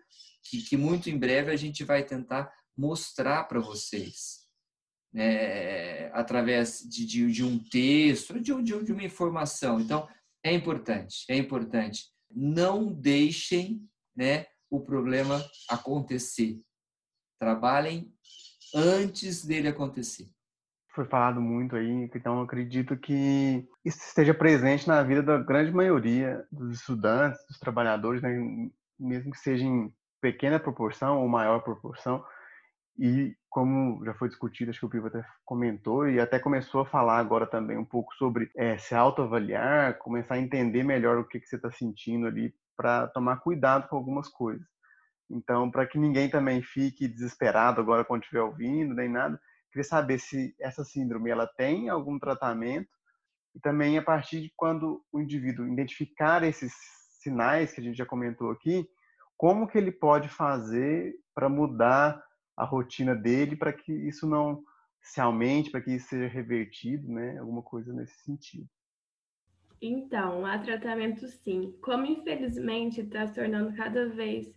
que, que muito em breve a gente vai tentar mostrar para vocês. Né, através de, de, de, um texto, de, de, de uma informação. Então, é importante, é importante. Não deixem né, o problema acontecer. Trabalhem antes dele acontecer. Foi falado muito aí, então acredito que isso esteja presente na vida da grande maioria dos estudantes, dos trabalhadores, né? mesmo que seja em pequena proporção ou maior proporção. E como já foi discutido, acho que o Pivo até comentou e até começou a falar agora também um pouco sobre é, se autoavaliar, começar a entender melhor o que, que você está sentindo ali para tomar cuidado com algumas coisas. Então, para que ninguém também fique desesperado agora quando estiver ouvindo, nem nada, queria saber se essa síndrome ela tem algum tratamento e também a partir de quando o indivíduo identificar esses sinais que a gente já comentou aqui, como que ele pode fazer para mudar a rotina dele para que isso não se aumente, para que isso seja revertido, né? Alguma coisa nesse sentido. Então, há tratamento sim. Como infelizmente está se tornando cada vez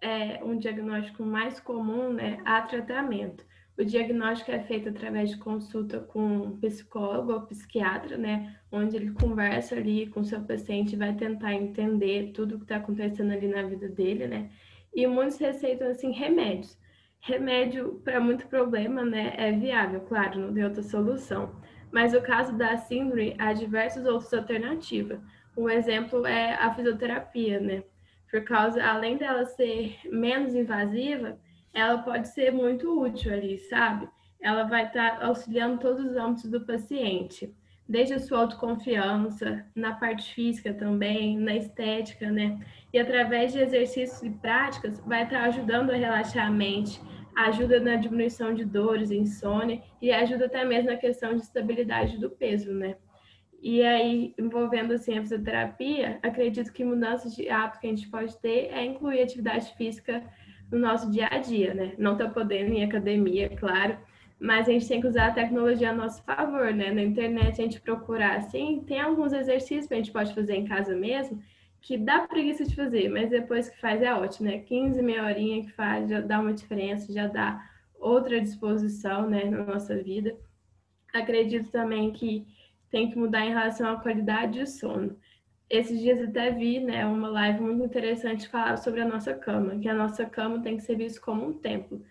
é, um diagnóstico mais comum, né, há tratamento. O diagnóstico é feito através de consulta com psicólogo ou psiquiatra, né, onde ele conversa ali com seu paciente vai tentar entender tudo o que está acontecendo ali na vida dele, né. E muitos receitam assim remédios. Remédio para muito problema, né, é viável, claro, não tem outra solução. Mas no caso da síndrome, há diversas outras alternativas. Um exemplo é a fisioterapia, né? Por causa, além dela ser menos invasiva, ela pode ser muito útil ali, sabe? Ela vai estar tá auxiliando todos os âmbitos do paciente, desde a sua autoconfiança, na parte física também, na estética, né? E através de exercícios e práticas, vai estar tá ajudando a relaxar a mente, ajuda na diminuição de dores, insônia e ajuda até mesmo na questão de estabilidade do peso, né? E aí, envolvendo assim a fisioterapia, acredito que mudanças de hábito que a gente pode ter é incluir atividade física no nosso dia a dia, né? Não tá podendo em academia, claro, mas a gente tem que usar a tecnologia a nosso favor, né? Na internet a gente procurar assim, tem alguns exercícios que a gente pode fazer em casa mesmo, que dá preguiça de fazer, mas depois que faz é ótimo, né? 15, meia horinha que faz, já dá uma diferença, já dá outra disposição, né, na nossa vida. Acredito também que tem que mudar em relação à qualidade de sono. Esses dias até vi, né, uma live muito interessante falar sobre a nossa cama, que a nossa cama tem que ser vista como um templo.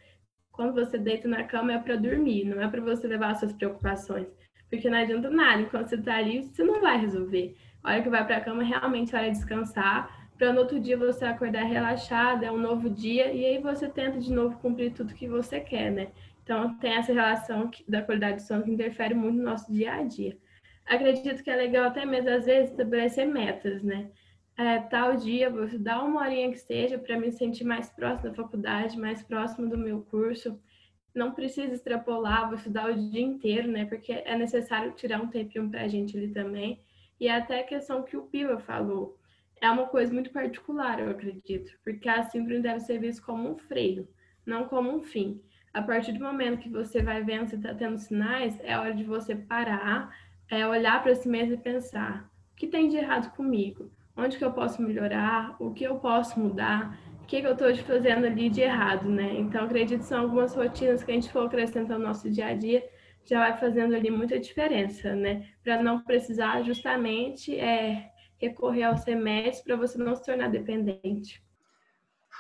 Quando você deita na cama é para dormir, não é para você levar suas preocupações, porque não adianta nada, enquanto você está ali, você não vai resolver a hora que vai para a cama realmente é hora de descansar, para no outro dia você acordar relaxada, é um novo dia, e aí você tenta de novo cumprir tudo que você quer, né? Então tem essa relação da qualidade de sono que interfere muito no nosso dia a dia. Acredito que é legal até mesmo, às vezes, estabelecer metas, né? É, tal dia vou estudar uma horinha que seja para me sentir mais próximo da faculdade, mais próximo do meu curso. Não precisa extrapolar, vou estudar o dia inteiro, né? Porque é necessário tirar um tempinho para a gente ali também. E até a questão que o Piva falou. É uma coisa muito particular, eu acredito, porque a síndrome deve ser vista como um freio, não como um fim. A partir do momento que você vai vendo se está tendo sinais, é hora de você parar, é olhar para si mesmo e pensar: o que tem de errado comigo? Onde que eu posso melhorar? O que eu posso mudar? O que, que eu estou fazendo ali de errado, né? Então, acredito que são algumas rotinas que a gente for acrescentando no nosso dia a dia já vai fazendo ali muita diferença, né? Para não precisar justamente é, recorrer aos remédios para você não se tornar dependente.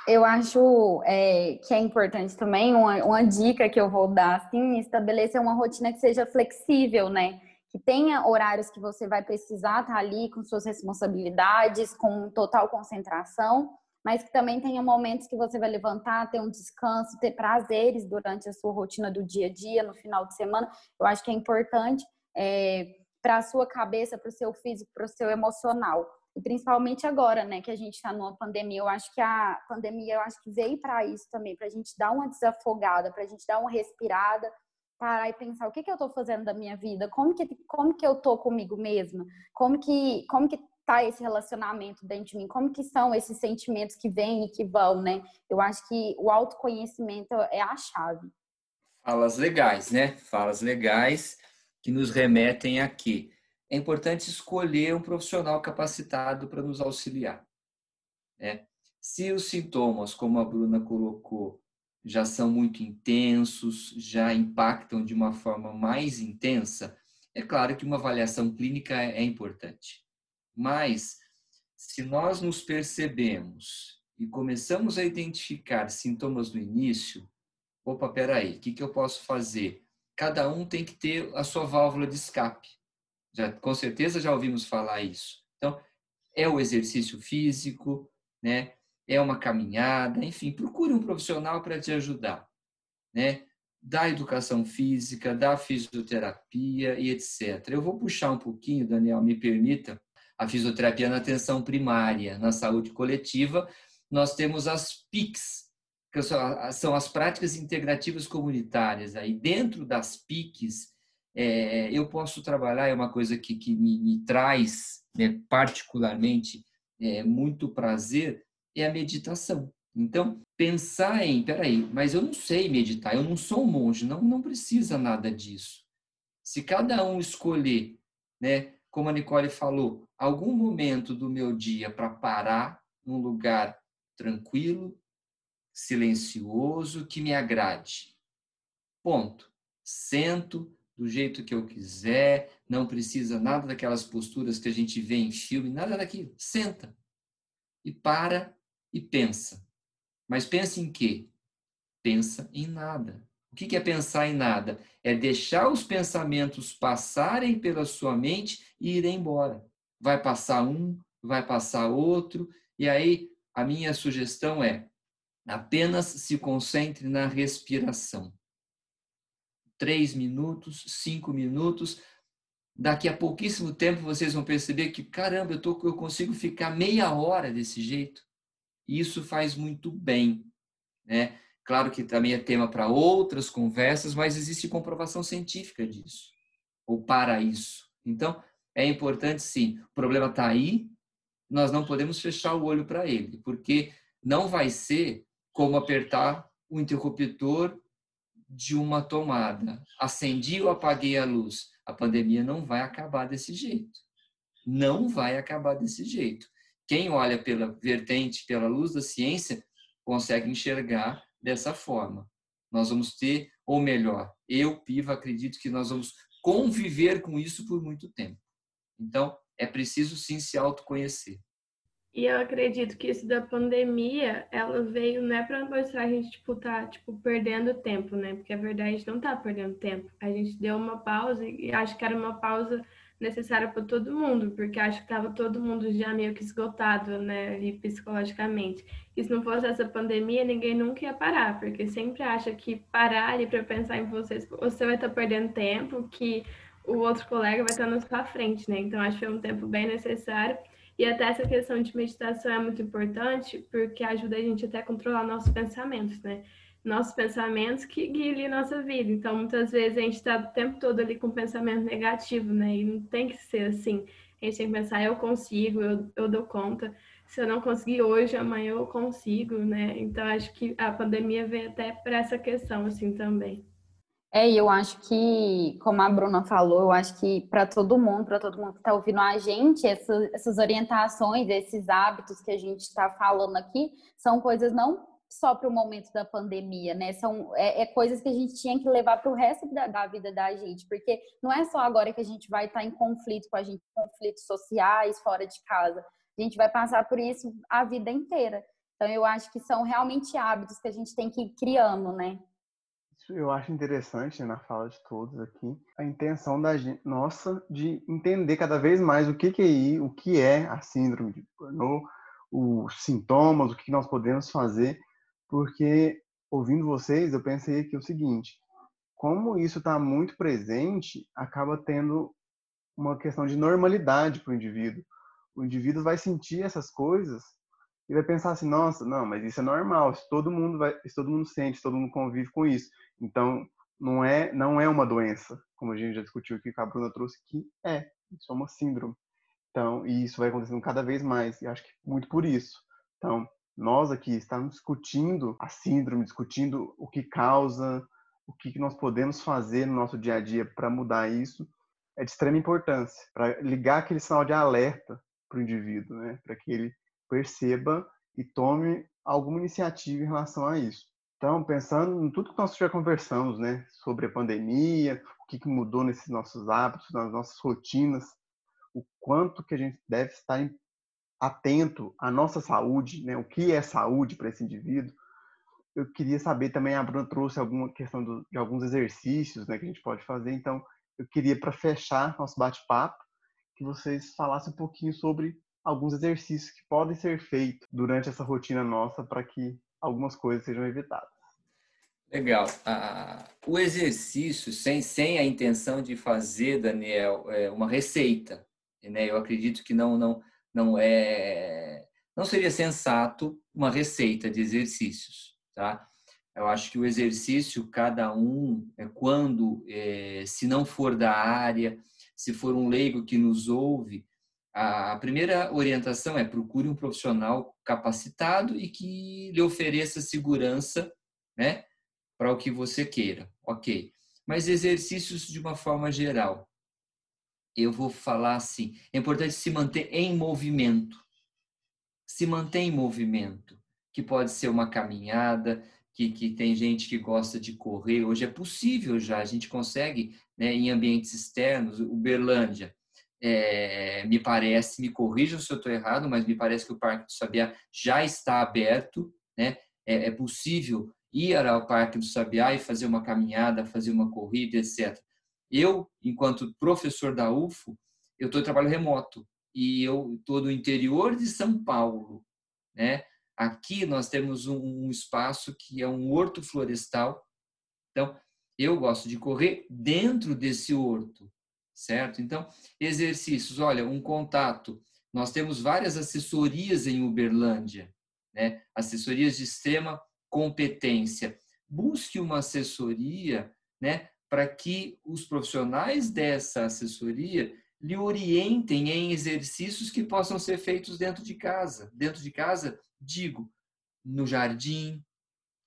Eu acho é, que é importante também, uma, uma, dica que eu vou dar, assim, estabelecer uma rotina que seja flexível, né? Que tenha horários que você vai precisar estar ali com suas responsabilidades, com total concentração, mas que também tenha momentos que você vai levantar, ter um descanso, ter prazeres durante a sua rotina do dia a dia, no final de semana. Eu acho que é importante é, para a sua cabeça, para o seu físico, para o seu emocional. E principalmente agora, né, que a gente está numa pandemia, eu acho que a pandemia, eu acho que veio para isso também, para a gente dar uma desafogada, para a gente dar uma respirada, parar e pensar o que, que eu estou fazendo da minha vida, como que, como que eu estou comigo mesma, como que, como que tá esse relacionamento dentro de mim? Como que são esses sentimentos que vêm e que vão, né? Eu acho que o autoconhecimento é a chave. Falas legais, né? Falas legais que nos remetem aqui. é importante escolher um profissional capacitado para nos auxiliar. Né? Se os sintomas, como a Bruna colocou, já são muito intensos, já impactam de uma forma mais intensa, é claro que uma avaliação clínica é, é importante. Mas, se nós nos percebemos e começamos a identificar sintomas no início, opa, peraí, o que, que eu posso fazer? Cada um tem que ter a sua válvula de escape. Já, com certeza já ouvimos falar isso. Então, é o exercício físico, né? É uma caminhada, enfim, procure um profissional para te ajudar. Né? da educação física, da fisioterapia e etc. Eu vou puxar um pouquinho, Daniel, me permita, a fisioterapia na atenção primária, na saúde coletiva, nós temos as PICs, que são as práticas integrativas comunitárias. Aí dentro das PICs, é, eu posso trabalhar, é uma coisa que, que me, me traz né, particularmente é, muito prazer, é a meditação. Então, pensar em, peraí, mas eu não sei meditar, eu não sou um monge, não, não precisa nada disso. Se cada um escolher, né, como a Nicole falou, algum momento do meu dia para parar num lugar tranquilo, silencioso, que me agrade. Ponto. Sento do jeito que eu quiser, não precisa nada daquelas posturas que a gente vê em filme, nada daquilo. Senta e para e pensa. Mas pensa em quê? Pensa em nada. O que é pensar em nada? É deixar os pensamentos passarem pela sua mente e ir embora. Vai passar um, vai passar outro, e aí a minha sugestão é apenas se concentre na respiração. Três minutos, cinco minutos, daqui a pouquíssimo tempo vocês vão perceber que, caramba, eu, tô, eu consigo ficar meia hora desse jeito. Isso faz muito bem. Né? Claro que também é tema para outras conversas, mas existe comprovação científica disso, ou para isso. Então, é importante sim. O problema está aí, nós não podemos fechar o olho para ele, porque não vai ser como apertar o interruptor de uma tomada. Acendi ou apaguei a luz. A pandemia não vai acabar desse jeito. Não vai acabar desse jeito. Quem olha pela vertente, pela luz da ciência, consegue enxergar dessa forma. Nós vamos ter, ou melhor, eu, Piva, acredito que nós vamos conviver com isso por muito tempo. Então, é preciso sim se autoconhecer. E eu acredito que isso da pandemia, ela veio não é para mostrar a gente tipo tá tipo perdendo tempo, né? Porque a verdade a gente não tá perdendo tempo. A gente deu uma pausa e acho que era uma pausa necessária para todo mundo, porque acho que estava todo mundo já meio que esgotado, né, ali psicologicamente. E se não fosse essa pandemia, ninguém nunca ia parar, porque sempre acha que parar ali para pensar em vocês, você vai estar tá perdendo tempo, que o outro colega vai estar tá na sua frente, né? Então acho que foi um tempo bem necessário. E até essa questão de meditação é muito importante, porque ajuda a gente até a controlar nossos pensamentos, né? Nossos pensamentos que guiem nossa vida. Então, muitas vezes a gente está o tempo todo ali com pensamento negativo, né? E não tem que ser assim. A gente tem que pensar, eu consigo, eu, eu dou conta. Se eu não conseguir hoje, amanhã eu consigo, né? Então, acho que a pandemia veio até para essa questão, assim, também. É, e eu acho que, como a Bruna falou, eu acho que para todo mundo, para todo mundo que está ouvindo a gente, essa, essas orientações, esses hábitos que a gente está falando aqui, são coisas não só para o momento da pandemia, né? São é, é, coisas que a gente tinha que levar para o resto da, da, vida da gente, porque não é só agora que a gente vai estar tá em conflito com a gente, conflitos sociais fora de casa. A gente vai passar por isso a vida inteira. Então eu acho que são realmente hábitos que a gente tem que ir criando, né? Eu acho interessante na fala de todos aqui a intenção da gente, nossa de entender cada vez mais o que, que é o que é a síndrome de Burnout, os sintomas, o que nós podemos fazer porque ouvindo vocês, eu pensei que o seguinte: como isso está muito presente, acaba tendo uma questão de normalidade para o indivíduo. O indivíduo vai sentir essas coisas e vai pensar assim: nossa, não, mas isso é normal. Se todo mundo vai, se todo mundo sente, se todo mundo convive com isso, então não é não é uma doença, como a gente já discutiu aqui, que a Bruna trouxe que é, isso é uma síndrome. Então, e isso vai acontecendo cada vez mais. E acho que muito por isso. Então, nós aqui estamos discutindo a síndrome, discutindo o que causa, o que nós podemos fazer no nosso dia a dia para mudar isso. é de extrema importância para ligar aquele sinal de alerta para o indivíduo, né? Para que ele perceba e tome alguma iniciativa em relação a isso. Então, pensando em tudo que nós já conversamos, né, sobre a pandemia, o que mudou nesses nossos hábitos, nas nossas rotinas, o quanto que a gente deve estar atento à nossa saúde, né, o que é saúde para esse indivíduo. Eu queria saber também, a Bruna trouxe alguma questão do, de alguns exercícios, né, que a gente pode fazer. Então, eu queria para fechar nosso bate-papo que vocês falassem um pouquinho sobre alguns exercícios que podem ser feitos durante essa rotina nossa para que algumas coisas sejam evitadas. Legal. Ah, o exercício, sem, sem a intenção de fazer, Daniel, é uma receita. Né? Eu acredito que não, não, não é. Não seria sensato uma receita de exercícios, tá? Eu acho que o exercício, cada um, é quando, é, se não for da área, se for um leigo que nos ouve, a primeira orientação é procure um profissional capacitado e que lhe ofereça segurança, né, para o que você queira, ok? Mas exercícios de uma forma geral. Eu vou falar assim: é importante se manter em movimento. Se manter em movimento, que pode ser uma caminhada, que, que tem gente que gosta de correr. Hoje é possível já, a gente consegue, né, em ambientes externos, Uberlândia é, me parece, me corrijam se eu estou errado, mas me parece que o Parque do Sabiá já está aberto, né? É, é, possível ir ao Parque do Sabiá e fazer uma caminhada, fazer uma corrida, etc. Eu, enquanto professor da UFO, eu estou em trabalho remoto e eu estou no interior de São Paulo, né? Aqui nós temos um espaço que é um horto florestal. Então, eu gosto de correr dentro desse horto certo? Então, exercícios, olha, um contato. Nós temos várias assessorias em Uberlândia, né? Assessorias de extrema competência. Busque uma assessoria, né, para que os profissionais dessa assessoria lhe orientem em exercícios que possam ser feitos dentro de casa. Dentro de casa, digo, no jardim,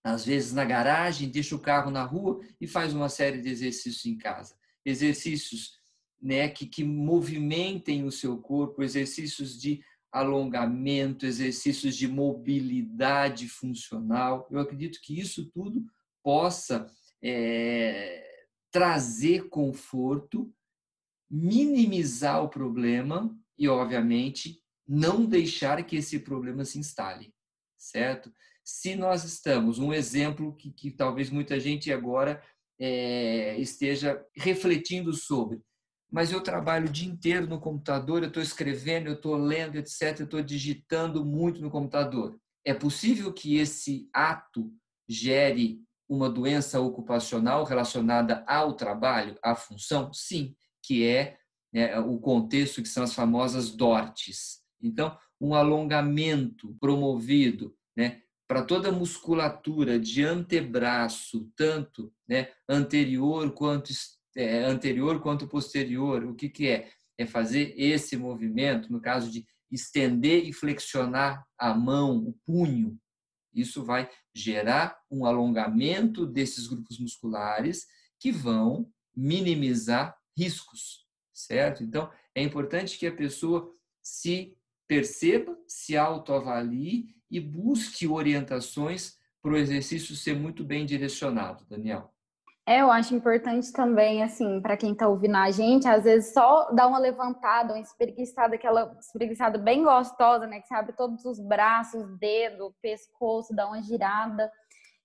às vezes na garagem, deixa o carro na rua e faz uma série de exercícios em casa. Exercícios né, que, que movimentem o seu corpo, exercícios de alongamento, exercícios de mobilidade funcional. Eu acredito que isso tudo possa é, trazer conforto, minimizar o problema e, obviamente, não deixar que esse problema se instale, certo? Se nós estamos, um exemplo que, que talvez muita gente agora é, esteja refletindo sobre, mas eu trabalho o dia inteiro no computador, eu estou escrevendo, eu estou lendo, etc., eu estou digitando muito no computador. É possível que esse ato gere uma doença ocupacional relacionada ao trabalho, à função? Sim, que é né, o contexto que são as famosas DORTs. Então, um alongamento promovido né, para toda a musculatura de antebraço, tanto né, anterior quanto é, anterior quanto posterior. O que, que é? É fazer esse movimento, no caso de estender e flexionar a mão, o punho. Isso vai gerar um alongamento desses grupos musculares que vão minimizar riscos, certo? Então, é importante que a pessoa se perceba, se autoavalie e busque orientações para o exercício ser muito bem direcionado, Daniel. É, eu acho importante também, assim, para quem está ouvindo a gente, às vezes só dar uma levantada, uma espreguiçada, aquela espreguiçada bem gostosa, né? Que você abre todos os braços, dedo, pescoço, dá uma girada.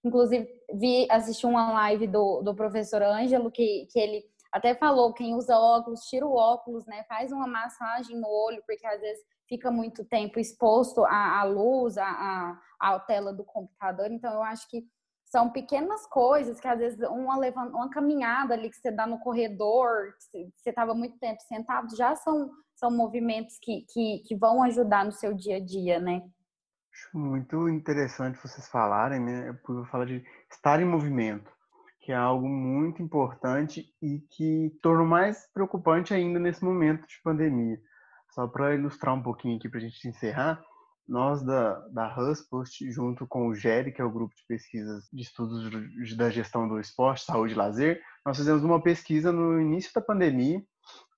Inclusive, vi, assisti uma live do, do professor Ângelo, que, que ele até falou, quem usa óculos, tira o óculos, né? Faz uma massagem no olho, porque às vezes fica muito tempo exposto à, à luz, à, à, à tela do computador. Então, eu acho que são pequenas coisas que às vezes uma, uma caminhada ali que você dá no corredor, que você estava muito tempo sentado, já são, são movimentos que, que, que vão ajudar no seu dia a dia, né? Acho muito interessante vocês falarem, né? Por falar de estar em movimento, que é algo muito importante e que torna mais preocupante ainda nesse momento de pandemia. Só para ilustrar um pouquinho aqui para a gente encerrar, nós da, da HuSpost, junto com o GERI, que é o grupo de pesquisas de estudos da gestão do esporte, saúde e lazer, nós fizemos uma pesquisa no início da pandemia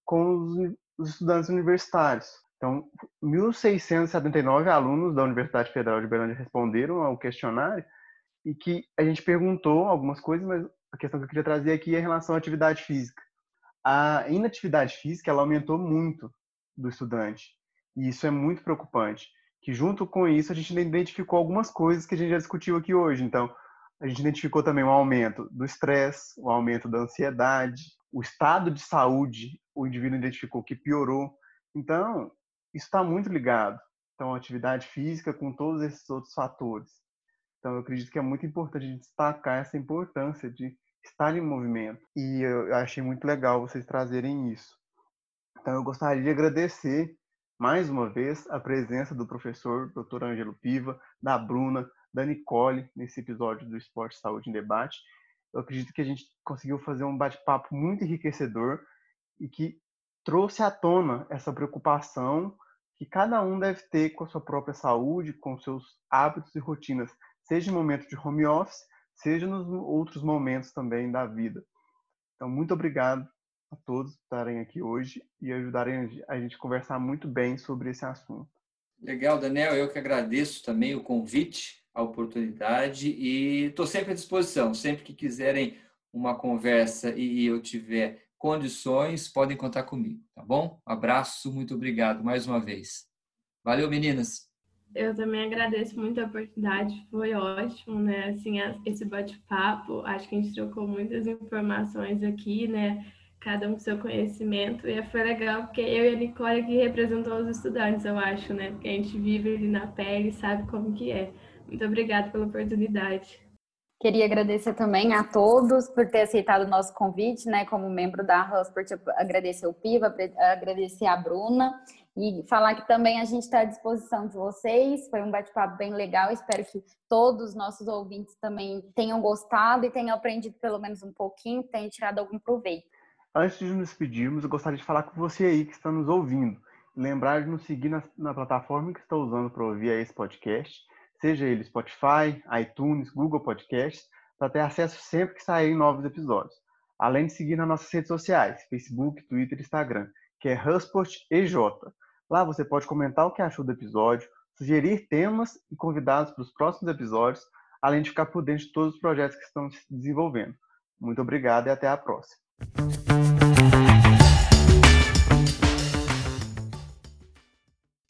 com os estudantes universitários. Então, 1.679 alunos da Universidade Federal de Berlândia responderam ao questionário e que a gente perguntou algumas coisas, mas a questão que eu queria trazer aqui é em relação à atividade física. A inatividade física ela aumentou muito do estudante e isso é muito preocupante. Que junto com isso a gente identificou algumas coisas que a gente já discutiu aqui hoje. Então, a gente identificou também um aumento do estresse, o um aumento da ansiedade, o estado de saúde, o indivíduo identificou que piorou. Então, isso está muito ligado. Então, a atividade física com todos esses outros fatores. Então, eu acredito que é muito importante destacar essa importância de estar em movimento. E eu achei muito legal vocês trazerem isso. Então, eu gostaria de agradecer mais uma vez a presença do professor Dr. Ângelo Piva, da Bruna, da Nicole nesse episódio do Esporte Saúde em Debate. Eu acredito que a gente conseguiu fazer um bate-papo muito enriquecedor e que trouxe à tona essa preocupação que cada um deve ter com a sua própria saúde, com seus hábitos e rotinas, seja em momento de home office, seja nos outros momentos também da vida. Então, muito obrigado a todos por estarem aqui hoje e ajudarem a gente a conversar muito bem sobre esse assunto. Legal, Daniel. Eu que agradeço também o convite, a oportunidade e estou sempre à disposição. Sempre que quiserem uma conversa e eu tiver condições, podem contar comigo, tá bom? Um abraço, muito obrigado mais uma vez. Valeu, meninas! Eu também agradeço muito a oportunidade, foi ótimo, né? Assim, esse bate-papo, acho que a gente trocou muitas informações aqui, né? Cada um com seu conhecimento, e foi legal porque eu e a Nicole aqui representou os estudantes, eu acho, né? Porque a gente vive ali na pele e sabe como que é. Muito obrigada pela oportunidade. Queria agradecer também a todos por ter aceitado o nosso convite, né? Como membro da Husport, agradecer o Piva, agradecer a Bruna e falar que também a gente está à disposição de vocês. Foi um bate-papo bem legal. Espero que todos os nossos ouvintes também tenham gostado e tenham aprendido pelo menos um pouquinho, tenham tirado algum proveito. Antes de nos despedirmos, eu gostaria de falar com você aí que está nos ouvindo. Lembrar de nos seguir na, na plataforma que está usando para ouvir esse podcast, seja ele Spotify, iTunes, Google Podcasts, para ter acesso sempre que saírem novos episódios. Além de seguir nas nossas redes sociais, Facebook, Twitter e Instagram, que é Husport EJ. Lá você pode comentar o que achou do episódio, sugerir temas e convidados para os próximos episódios, além de ficar por dentro de todos os projetos que estão se desenvolvendo. Muito obrigado e até a próxima. Thank you.